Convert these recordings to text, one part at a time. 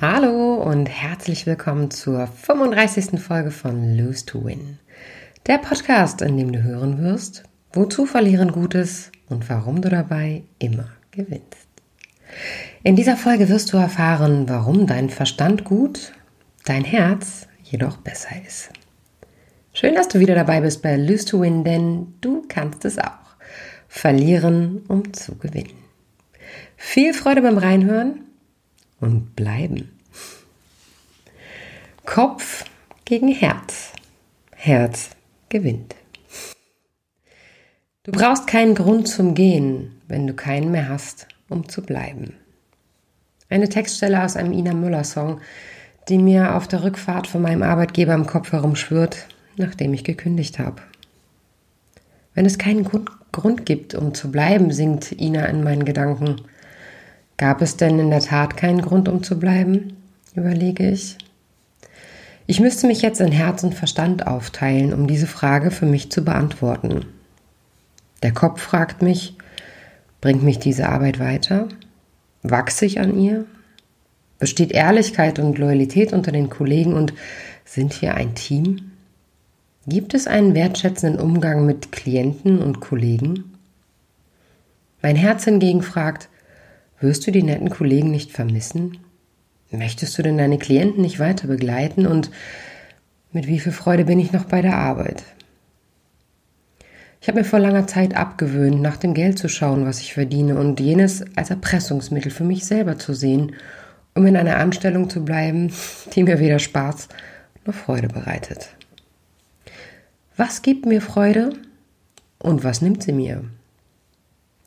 Hallo und herzlich willkommen zur 35. Folge von Lose to Win. Der Podcast, in dem du hören wirst, wozu verlieren Gutes und warum du dabei immer gewinnst. In dieser Folge wirst du erfahren, warum dein Verstand gut, dein Herz jedoch besser ist. Schön, dass du wieder dabei bist bei Lose to Win, denn du kannst es auch. Verlieren, um zu gewinnen. Viel Freude beim Reinhören und bleiben. Kopf gegen Herz. Herz gewinnt. Du brauchst keinen Grund zum Gehen, wenn du keinen mehr hast, um zu bleiben. Eine Textstelle aus einem Ina Müller Song, die mir auf der Rückfahrt von meinem Arbeitgeber im Kopf herumschwirrt, nachdem ich gekündigt habe. Wenn es keinen Grund gibt, um zu bleiben, singt Ina in meinen Gedanken. Gab es denn in der Tat keinen Grund, um zu bleiben? überlege ich. Ich müsste mich jetzt in Herz und Verstand aufteilen, um diese Frage für mich zu beantworten. Der Kopf fragt mich, bringt mich diese Arbeit weiter? Wachse ich an ihr? Besteht Ehrlichkeit und Loyalität unter den Kollegen und sind wir ein Team? Gibt es einen wertschätzenden Umgang mit Klienten und Kollegen? Mein Herz hingegen fragt, wirst du die netten Kollegen nicht vermissen? Möchtest du denn deine Klienten nicht weiter begleiten und mit wie viel Freude bin ich noch bei der Arbeit? Ich habe mir vor langer Zeit abgewöhnt, nach dem Geld zu schauen, was ich verdiene und jenes als Erpressungsmittel für mich selber zu sehen, um in einer Anstellung zu bleiben, die mir weder Spaß noch Freude bereitet. Was gibt mir Freude und was nimmt sie mir?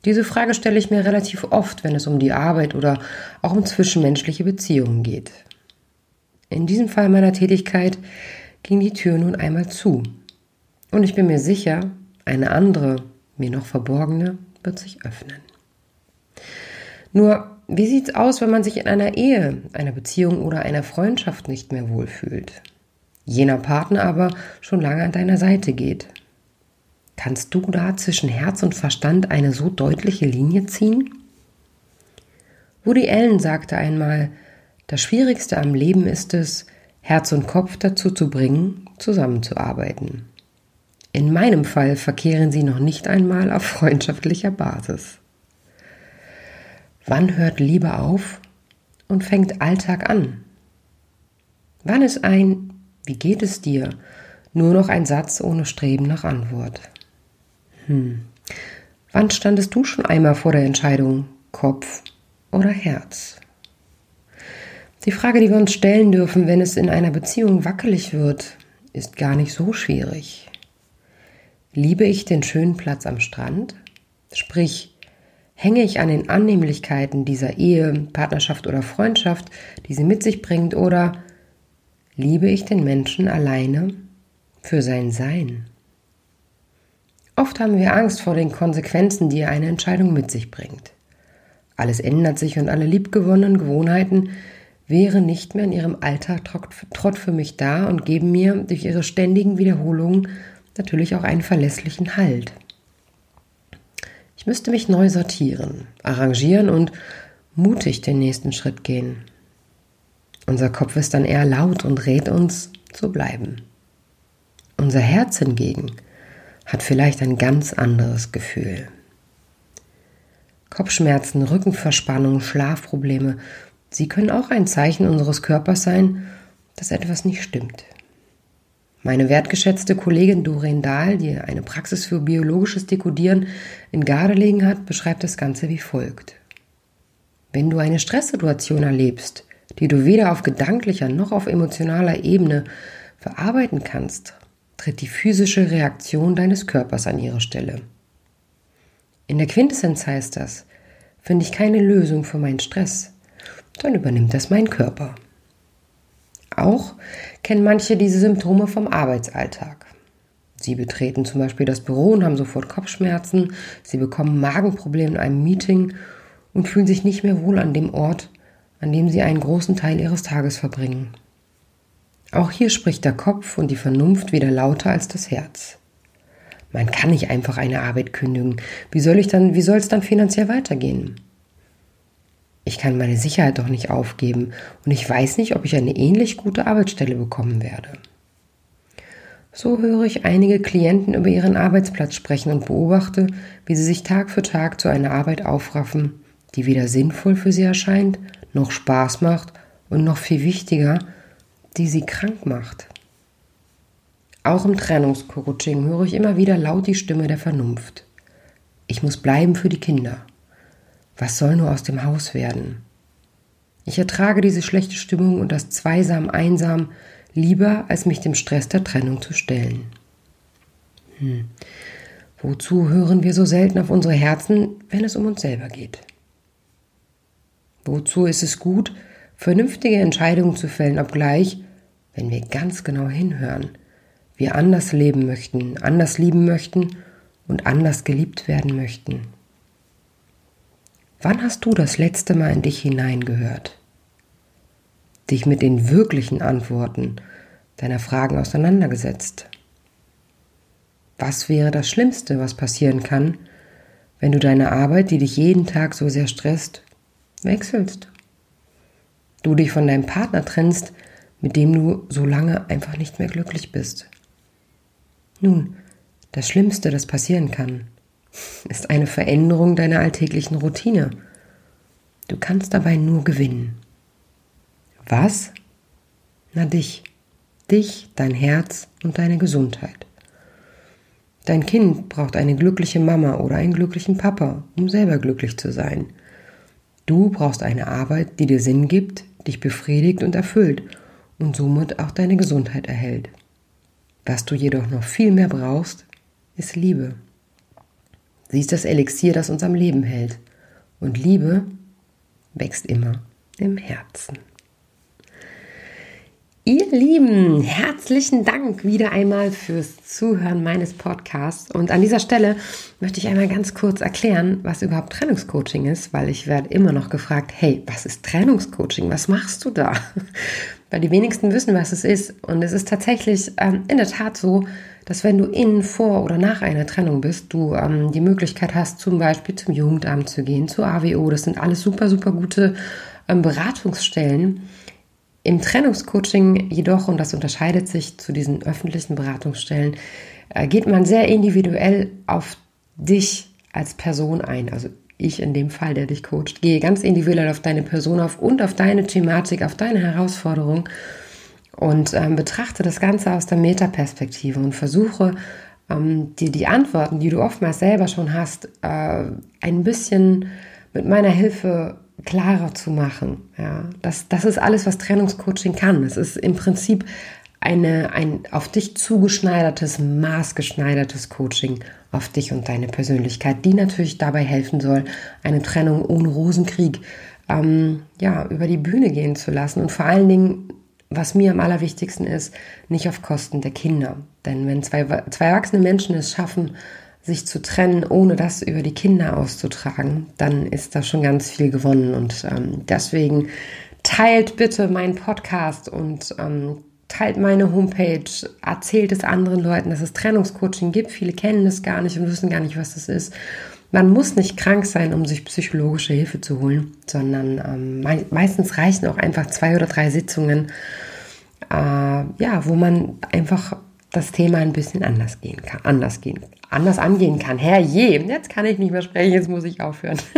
Diese Frage stelle ich mir relativ oft, wenn es um die Arbeit oder auch um zwischenmenschliche Beziehungen geht. In diesem Fall meiner Tätigkeit ging die Tür nun einmal zu. Und ich bin mir sicher, eine andere, mir noch verborgene, wird sich öffnen. Nur, wie sieht's aus, wenn man sich in einer Ehe, einer Beziehung oder einer Freundschaft nicht mehr wohlfühlt? Jener Partner aber schon lange an deiner Seite geht Kannst du da zwischen Herz und Verstand eine so deutliche Linie ziehen? Woody Allen sagte einmal, das Schwierigste am Leben ist es, Herz und Kopf dazu zu bringen, zusammenzuarbeiten. In meinem Fall verkehren sie noch nicht einmal auf freundschaftlicher Basis. Wann hört Liebe auf und fängt Alltag an? Wann ist ein Wie geht es dir nur noch ein Satz ohne Streben nach Antwort? Hm. Wann standest du schon einmal vor der Entscheidung Kopf oder Herz? Die Frage, die wir uns stellen dürfen, wenn es in einer Beziehung wackelig wird, ist gar nicht so schwierig. Liebe ich den schönen Platz am Strand? Sprich, hänge ich an den Annehmlichkeiten dieser Ehe, Partnerschaft oder Freundschaft, die sie mit sich bringt, oder liebe ich den Menschen alleine für sein Sein? Oft haben wir Angst vor den Konsequenzen, die eine Entscheidung mit sich bringt. Alles ändert sich und alle liebgewonnenen Gewohnheiten wären nicht mehr in ihrem Alltag trott für mich da und geben mir durch ihre ständigen Wiederholungen natürlich auch einen verlässlichen Halt. Ich müsste mich neu sortieren, arrangieren und mutig den nächsten Schritt gehen. Unser Kopf ist dann eher laut und rät uns zu bleiben. Unser Herz hingegen hat vielleicht ein ganz anderes Gefühl. Kopfschmerzen, Rückenverspannung, Schlafprobleme, sie können auch ein Zeichen unseres Körpers sein, dass etwas nicht stimmt. Meine wertgeschätzte Kollegin Doreen Dahl, die eine Praxis für biologisches Dekodieren in Gardelegen hat, beschreibt das Ganze wie folgt. Wenn du eine Stresssituation erlebst, die du weder auf gedanklicher noch auf emotionaler Ebene verarbeiten kannst, tritt die physische Reaktion deines Körpers an ihre Stelle. In der Quintessenz heißt das, finde ich keine Lösung für meinen Stress, dann übernimmt das mein Körper. Auch kennen manche diese Symptome vom Arbeitsalltag. Sie betreten zum Beispiel das Büro und haben sofort Kopfschmerzen, sie bekommen Magenprobleme in einem Meeting und fühlen sich nicht mehr wohl an dem Ort, an dem sie einen großen Teil ihres Tages verbringen. Auch hier spricht der Kopf und die Vernunft wieder lauter als das Herz. Man kann nicht einfach eine Arbeit kündigen. Wie soll ich dann, wie soll es dann finanziell weitergehen? Ich kann meine Sicherheit doch nicht aufgeben und ich weiß nicht, ob ich eine ähnlich gute Arbeitsstelle bekommen werde. So höre ich einige Klienten über ihren Arbeitsplatz sprechen und beobachte, wie sie sich Tag für Tag zu einer Arbeit aufraffen, die weder sinnvoll für sie erscheint, noch Spaß macht und noch viel wichtiger, die sie krank macht. Auch im Trennungscoaching höre ich immer wieder laut die Stimme der Vernunft. Ich muss bleiben für die Kinder. Was soll nur aus dem Haus werden? Ich ertrage diese schlechte Stimmung und das Zweisam einsam lieber, als mich dem Stress der Trennung zu stellen. Hm. Wozu hören wir so selten auf unsere Herzen, wenn es um uns selber geht? Wozu ist es gut, vernünftige Entscheidungen zu fällen, obgleich, wenn wir ganz genau hinhören, wir anders leben möchten, anders lieben möchten und anders geliebt werden möchten? Wann hast du das letzte Mal in dich hineingehört? Dich mit den wirklichen Antworten deiner Fragen auseinandergesetzt? Was wäre das Schlimmste, was passieren kann, wenn du deine Arbeit, die dich jeden Tag so sehr stresst, wechselst? Du dich von deinem Partner trennst, mit dem du so lange einfach nicht mehr glücklich bist. Nun, das Schlimmste, das passieren kann, ist eine Veränderung deiner alltäglichen Routine. Du kannst dabei nur gewinnen. Was? Na dich. Dich, dein Herz und deine Gesundheit. Dein Kind braucht eine glückliche Mama oder einen glücklichen Papa, um selber glücklich zu sein. Du brauchst eine Arbeit, die dir Sinn gibt, dich befriedigt und erfüllt und somit auch deine Gesundheit erhält. Was du jedoch noch viel mehr brauchst, ist Liebe. Sie ist das Elixier, das uns am Leben hält. Und Liebe wächst immer im Herzen. Ihr Lieben, herzlichen Dank wieder einmal fürs Zuhören meines Podcasts. Und an dieser Stelle möchte ich einmal ganz kurz erklären, was überhaupt Trennungscoaching ist, weil ich werde immer noch gefragt, hey, was ist Trennungscoaching? Was machst du da? Weil die wenigsten wissen, was es ist. Und es ist tatsächlich ähm, in der Tat so, dass wenn du in, vor oder nach einer Trennung bist, du ähm, die Möglichkeit hast, zum Beispiel zum Jugendamt zu gehen, zur AWO. Das sind alles super, super gute ähm, Beratungsstellen. Im Trennungscoaching jedoch, und das unterscheidet sich zu diesen öffentlichen Beratungsstellen, äh, geht man sehr individuell auf dich als Person ein. Also ich in dem Fall, der dich coacht, gehe ganz individuell auf deine Person auf und auf deine Thematik, auf deine Herausforderung und ähm, betrachte das Ganze aus der Metaperspektive und versuche ähm, dir die Antworten, die du oftmals selber schon hast, äh, ein bisschen mit meiner Hilfe klarer zu machen. Ja, das, das ist alles, was Trennungscoaching kann. Es ist im Prinzip eine, ein auf dich zugeschneidertes, maßgeschneidertes Coaching auf dich und deine Persönlichkeit, die natürlich dabei helfen soll, eine Trennung ohne Rosenkrieg ähm, ja, über die Bühne gehen zu lassen und vor allen Dingen was mir am allerwichtigsten ist, nicht auf Kosten der Kinder. Denn wenn zwei, zwei erwachsene Menschen es schaffen, sich zu trennen, ohne das über die Kinder auszutragen, dann ist da schon ganz viel gewonnen. Und ähm, deswegen teilt bitte meinen Podcast und ähm, teilt meine Homepage, erzählt es anderen Leuten, dass es Trennungscoaching gibt. Viele kennen es gar nicht und wissen gar nicht, was das ist. Man muss nicht krank sein, um sich psychologische Hilfe zu holen, sondern ähm, me meistens reichen auch einfach zwei oder drei Sitzungen, äh, ja, wo man einfach das Thema ein bisschen anders gehen kann, anders gehen, anders angehen kann. Herrje, jetzt kann ich nicht mehr sprechen, jetzt muss ich aufhören.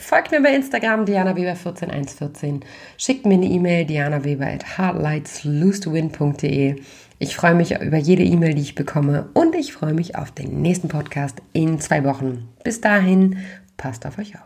Folgt mir bei Instagram, Diana Weber 14114. Schickt mir eine E-Mail, dianaweber at hardlightslose2win.de. Ich freue mich über jede E-Mail, die ich bekomme und ich freue mich auf den nächsten Podcast in zwei Wochen. Bis dahin, passt auf euch auf.